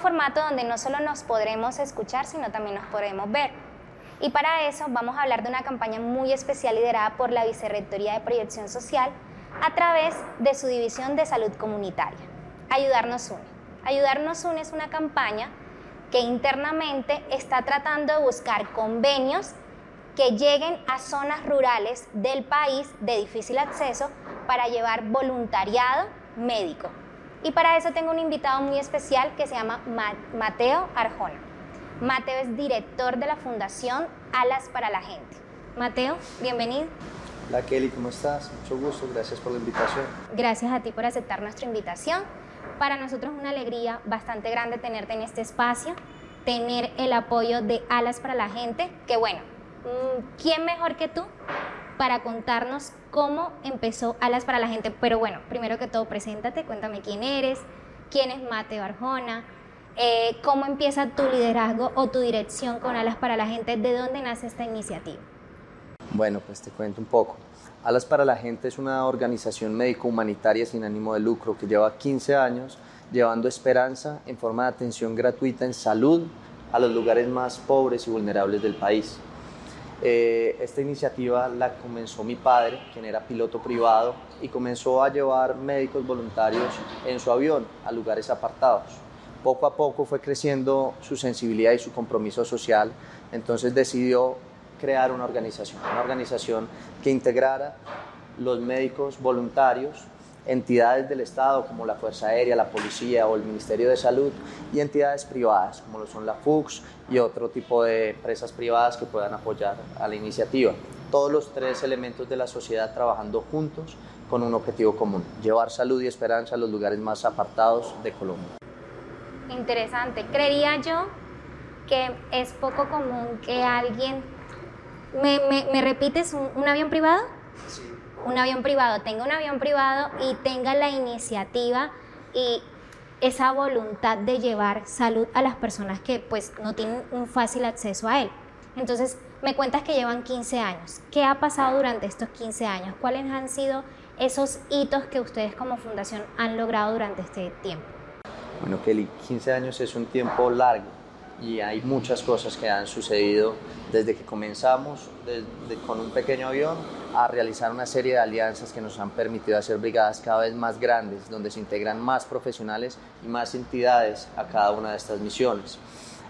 formato donde no solo nos podremos escuchar, sino también nos podremos ver. Y para eso vamos a hablar de una campaña muy especial liderada por la Vicerrectoría de Proyección Social a través de su División de Salud Comunitaria. Ayudarnos une. Ayudarnos une es una campaña que internamente está tratando de buscar convenios que lleguen a zonas rurales del país de difícil acceso para llevar voluntariado médico. Y para eso tengo un invitado muy especial que se llama Mateo Arjona. Mateo es director de la Fundación Alas para la Gente. Mateo, bienvenido. Hola Kelly, ¿cómo estás? Mucho gusto, gracias por la invitación. Gracias a ti por aceptar nuestra invitación. Para nosotros es una alegría bastante grande tenerte en este espacio, tener el apoyo de Alas para la Gente, que bueno, mm, ¿quién mejor que tú para contarnos cómo empezó Alas para la Gente? Pero bueno, primero que todo, preséntate, cuéntame quién eres, quién es Mateo Arjona, eh, cómo empieza tu liderazgo o tu dirección con Alas para la Gente, de dónde nace esta iniciativa. Bueno, pues te cuento un poco. Alas para la Gente es una organización médico-humanitaria sin ánimo de lucro que lleva 15 años llevando esperanza en forma de atención gratuita en salud a los lugares más pobres y vulnerables del país. Eh, esta iniciativa la comenzó mi padre, quien era piloto privado, y comenzó a llevar médicos voluntarios en su avión a lugares apartados. Poco a poco fue creciendo su sensibilidad y su compromiso social, entonces decidió crear una organización, una organización que integrara los médicos voluntarios entidades del Estado como la Fuerza Aérea, la Policía o el Ministerio de Salud y entidades privadas como lo son la FUX y otro tipo de empresas privadas que puedan apoyar a la iniciativa. Todos los tres elementos de la sociedad trabajando juntos con un objetivo común, llevar salud y esperanza a los lugares más apartados de Colombia. Interesante. Creería yo que es poco común que alguien... ¿Me, me, repites un avión privado? Sí un avión privado tenga un avión privado y tenga la iniciativa y esa voluntad de llevar salud a las personas que pues no tienen un fácil acceso a él. Entonces, me cuentas que llevan 15 años. ¿Qué ha pasado durante estos 15 años? ¿Cuáles han sido esos hitos que ustedes como fundación han logrado durante este tiempo? Bueno, Kelly, 15 años es un tiempo largo y hay muchas cosas que han sucedido desde que comenzamos con un pequeño avión a realizar una serie de alianzas que nos han permitido hacer brigadas cada vez más grandes, donde se integran más profesionales y más entidades a cada una de estas misiones.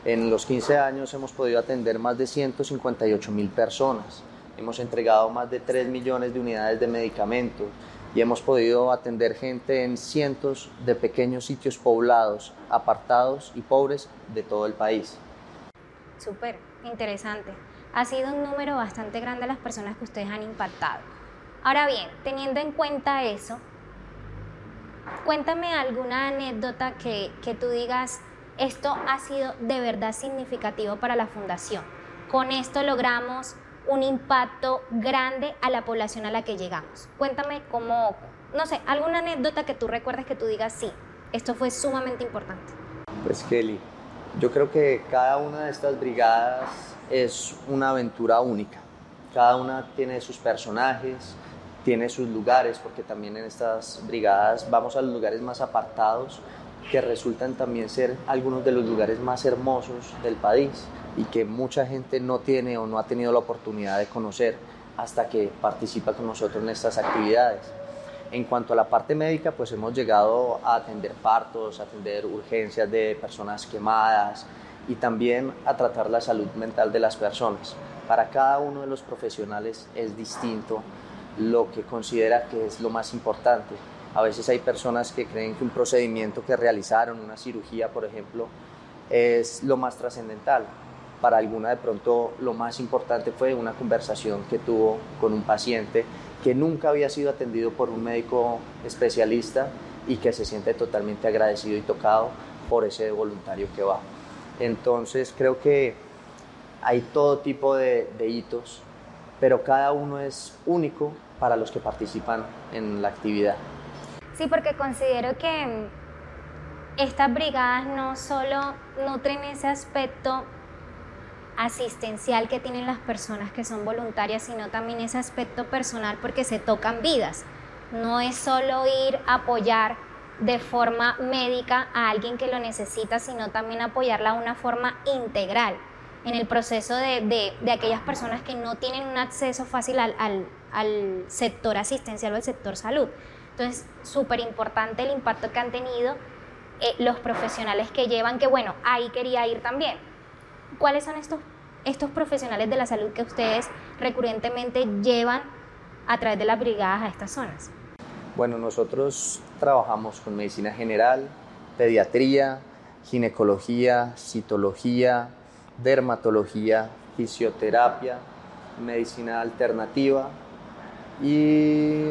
En los 15 años hemos podido atender más de 158 mil personas, hemos entregado más de 3 millones de unidades de medicamentos y hemos podido atender gente en cientos de pequeños sitios poblados, apartados y pobres de todo el país. Súper interesante ha sido un número bastante grande las personas que ustedes han impactado. Ahora bien, teniendo en cuenta eso, cuéntame alguna anécdota que, que tú digas, esto ha sido de verdad significativo para la fundación. Con esto logramos un impacto grande a la población a la que llegamos. Cuéntame cómo, no sé, alguna anécdota que tú recuerdes que tú digas, sí, esto fue sumamente importante. Pues Kelly, yo creo que cada una de estas brigadas es una aventura única. Cada una tiene sus personajes, tiene sus lugares, porque también en estas brigadas vamos a los lugares más apartados, que resultan también ser algunos de los lugares más hermosos del país y que mucha gente no tiene o no ha tenido la oportunidad de conocer hasta que participa con nosotros en estas actividades. En cuanto a la parte médica, pues hemos llegado a atender partos, a atender urgencias de personas quemadas, y también a tratar la salud mental de las personas. Para cada uno de los profesionales es distinto lo que considera que es lo más importante. A veces hay personas que creen que un procedimiento que realizaron, una cirugía por ejemplo, es lo más trascendental. Para alguna de pronto lo más importante fue una conversación que tuvo con un paciente que nunca había sido atendido por un médico especialista y que se siente totalmente agradecido y tocado por ese voluntario que va. Entonces creo que hay todo tipo de, hitos, pero cada uno es único para los que participan en la actividad. Sí, porque considero que estas brigadas no solo nutren ese aspecto asistencial que tienen las personas que son voluntarias, sino también ese aspecto personal porque se tocan vidas. No es solo ir a apoyar de forma médica a alguien que lo necesita, sino también apoyarla de una forma integral en el proceso de, aquellas personas que no tienen un acceso fácil al, al sector asistencial o al sector salud. Entonces, súper importante el impacto que han tenido eh, los profesionales que llevan, que bueno, ahí quería ir también. ¿Cuáles son estos, estos profesionales de la salud que ustedes recurrentemente llevan a través de las brigadas a estas zonas? Bueno, nosotros trabajamos con medicina general, pediatría, ginecología, citología, dermatología, fisioterapia, medicina alternativa y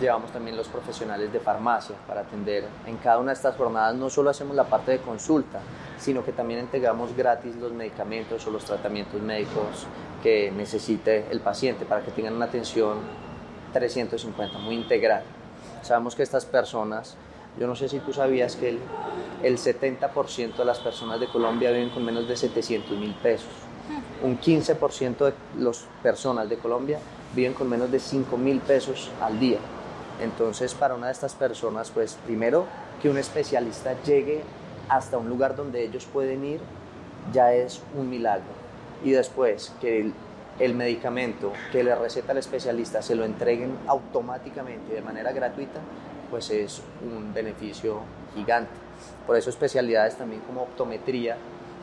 llevamos también los profesionales de farmacia para atender. En cada una de estas jornadas no solo hacemos la parte de consulta, sino que también entregamos gratis los medicamentos o los tratamientos médicos que necesite el paciente para que tengan una atención 350, muy integral. Sabemos que estas personas, yo no sé si tú sabías que el, el 70% de las personas de Colombia viven con menos de 700 mil pesos. Un 15% de las personas de Colombia viven con menos de 5 mil pesos al día. Entonces, para una de estas personas, pues primero que un especialista llegue hasta un lugar donde ellos pueden ir, ya es un milagro. Y después que el, medicamento que le receta el especialista se lo entreguen automáticamente de manera gratuita, pues es un beneficio gigante. Por eso especialidades también como optometría,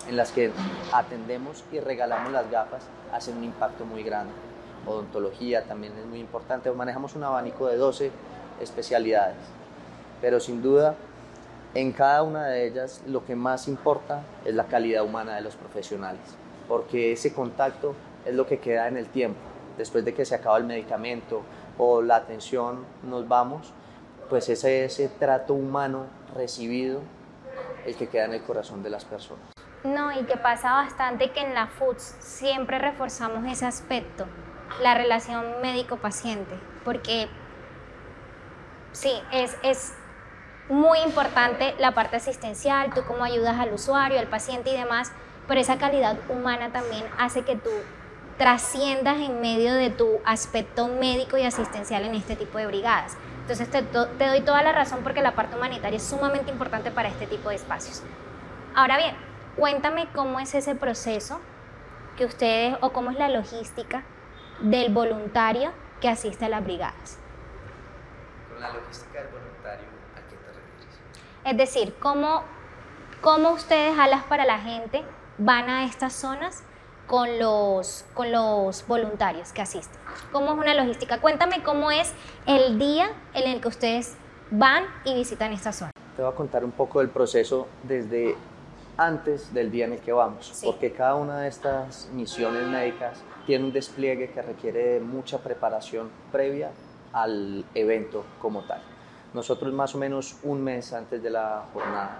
en las que atendemos y regalamos las gafas, hacen un impacto muy grande odontología también es muy importante. Manejamos un abanico de 12 especialidades, pero sin duda en cada una de ellas lo que más importa es la calidad humana de los profesionales, porque ese contacto es lo que queda en el tiempo. Después de que se acaba el medicamento o la atención, nos vamos, pues ese, ese trato humano recibido el que queda en el corazón de las personas. No, y que pasa bastante que en la FUDS siempre reforzamos ese aspecto la relación médico-paciente, porque sí, es, es muy importante la parte asistencial, tú cómo ayudas al usuario, al paciente y demás, pero esa calidad humana también hace que tú trasciendas en medio de tu aspecto médico y asistencial en este tipo de brigadas. Entonces te, te, doy toda la razón porque la parte humanitaria es sumamente importante para este tipo de espacios. Ahora bien, cuéntame cómo es ese proceso que ustedes o cómo es la logística del voluntario que asiste a las brigadas. Con la logística del voluntario, ¿a qué te refieres? Es decir, ¿cómo, cómo ustedes, alas para la gente, van a estas zonas con los, con los voluntarios que asisten? ¿Cómo es una logística? Cuéntame cómo es el día en el que ustedes van y visitan esta zona. Te voy a contar un poco del proceso desde antes del día en el que vamos, porque cada una de estas misiones médicas tiene un despliegue que requiere mucha preparación previa al evento como tal. Nosotros más o menos un mes antes de la jornada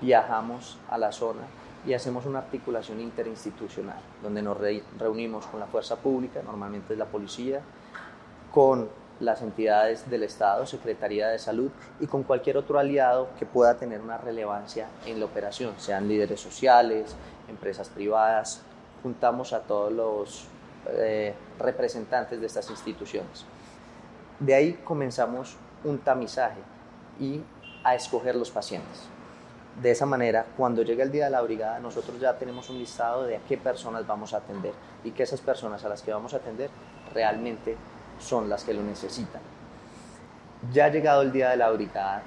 viajamos a la zona y hacemos una articulación interinstitucional, donde nos reunimos con la fuerza pública, normalmente es la policía, con las entidades del Estado, Secretaría de Salud y con cualquier otro aliado que pueda tener una relevancia en la operación, sean líderes sociales, empresas privadas, juntamos a todos los eh, representantes de estas instituciones. De ahí comenzamos un tamizaje y a escoger los pacientes. De esa manera, cuando llega el día de la brigada, nosotros ya tenemos un listado de a qué personas vamos a atender y que esas personas a las que vamos a atender realmente son las que lo necesitan. Ya llegado el día de la brigada,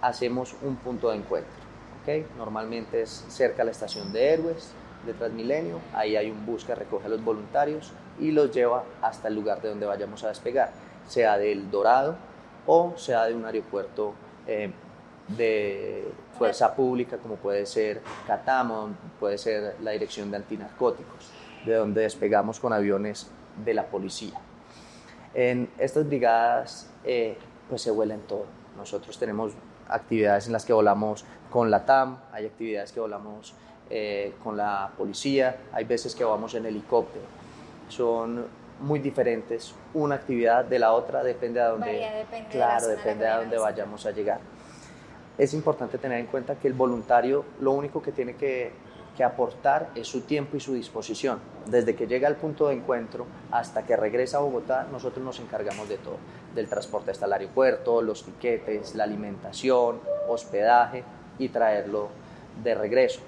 hacemos un punto de encuentro. ¿okay? Normalmente es cerca de la estación de héroes, de Transmilenio, ahí hay un bus que recoge a los voluntarios y los lleva hasta el lugar de donde vayamos a despegar, sea del Dorado o sea de un aeropuerto eh, de fuerza pública como puede ser Catamo, puede ser la Dirección de Antinarcóticos, de donde despegamos con aviones de la policía. En estas brigadas eh, pues se vuelan todo. Nosotros tenemos actividades en las que volamos con la TAM, hay actividades que volamos eh, con la policía, hay veces que vamos en helicóptero. Son muy diferentes una actividad de la otra, depende de dónde, claro, depende de dónde vayamos a llegar. Es importante tener en cuenta que el voluntario lo único que tiene que que aportar es su tiempo y su disposición. Desde que llega al punto de encuentro hasta que regresa a Bogotá, nosotros nos encargamos de todo, del transporte hasta el aeropuerto, los tiquetes, la alimentación, hospedaje y traerlo de regreso.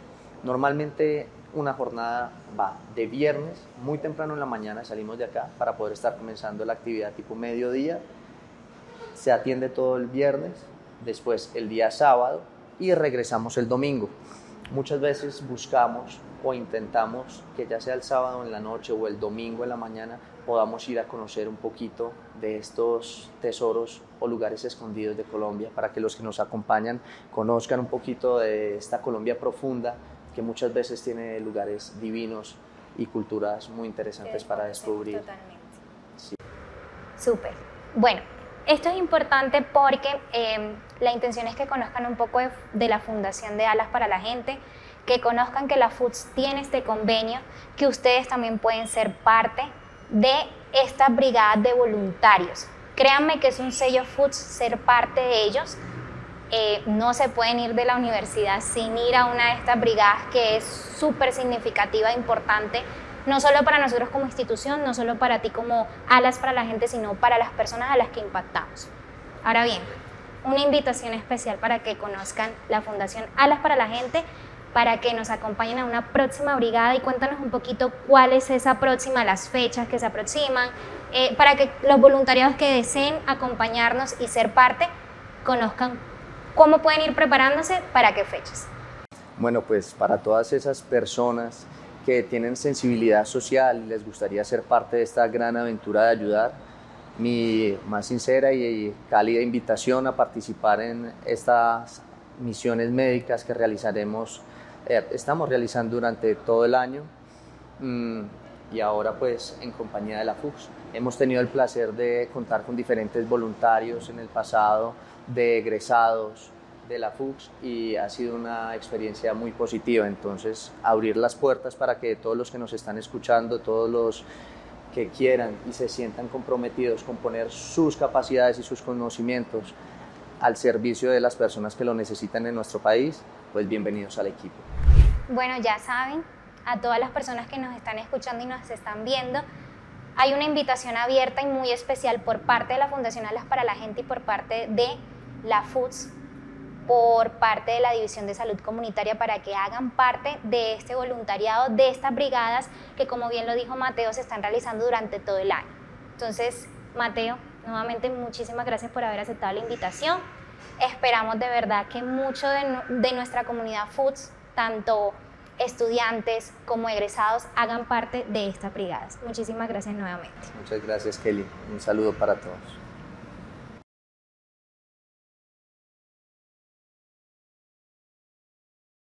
Normalmente una jornada va de viernes, muy temprano en la mañana salimos de acá para poder estar comenzando la actividad tipo mediodía. Se atiende todo el viernes, después el día sábado y regresamos el domingo. Muchas veces buscamos o intentamos que ya sea el sábado en la noche o el domingo en la mañana podamos ir a conocer un poquito de estos tesoros o lugares escondidos de Colombia para que los que nos acompañan conozcan un poquito de esta Colombia profunda que muchas veces tiene lugares divinos y culturas muy interesantes para descubrir. Totalmente. Sí. Súper. Bueno, esto es importante porque em, la intención es que conozcan un poco de, la Fundación de Alas para la Gente, que conozcan que la FUDS tiene este convenio, que ustedes también pueden ser parte de esta brigada de voluntarios. Créanme que es un sello FUDS ser parte de ellos. Eh, no se pueden ir de la universidad sin ir a una de estas brigadas que es súper significativa e importante no solo para nosotros como institución, no solo para ti como alas para la gente, sino para las personas a las que impactamos. Ahora bien, una invitación especial para que conozcan la Fundación Alas para la Gente, para que nos acompañen a una próxima brigada y cuéntanos un poquito cuál es esa próxima, las fechas que se aproximan, eh, para que los voluntarios que deseen acompañarnos y ser parte conozcan cómo pueden ir preparándose para qué fechas. Bueno, pues para todas esas personas que tienen sensibilidad social y les gustaría ser parte de esta gran aventura de ayudar, mi más sincera y cálida invitación a participar en estas misiones médicas que realizaremos, eh, estamos realizando durante todo el año mm, y ahora pues en compañía de la FUX. Hemos tenido el placer de contar con diferentes voluntarios en el pasado, de egresados, de la FUX y ha sido una experiencia muy positiva. Entonces, abrir las puertas para que todos los que nos están escuchando, todos los que quieran y se sientan comprometidos con poner sus capacidades y sus conocimientos al servicio de las personas que lo necesitan en nuestro país, pues bienvenidos al equipo. Bueno, ya saben, a todas las personas que nos están escuchando y nos están viendo, hay una invitación abierta y muy especial por parte de la Fundación Alas para la Gente y por parte de la FUTS por parte de la División de Salud Comunitaria para que hagan parte de este voluntariado, de estas brigadas que como bien lo dijo Mateo, se están realizando durante todo el año. Entonces, Mateo, nuevamente muchísimas gracias por haber aceptado la invitación. Esperamos de verdad que mucho de, nuestra comunidad Foods, tanto estudiantes como egresados, hagan parte de estas brigadas. Muchísimas gracias nuevamente. Muchas gracias, Kelly. Un saludo para todos.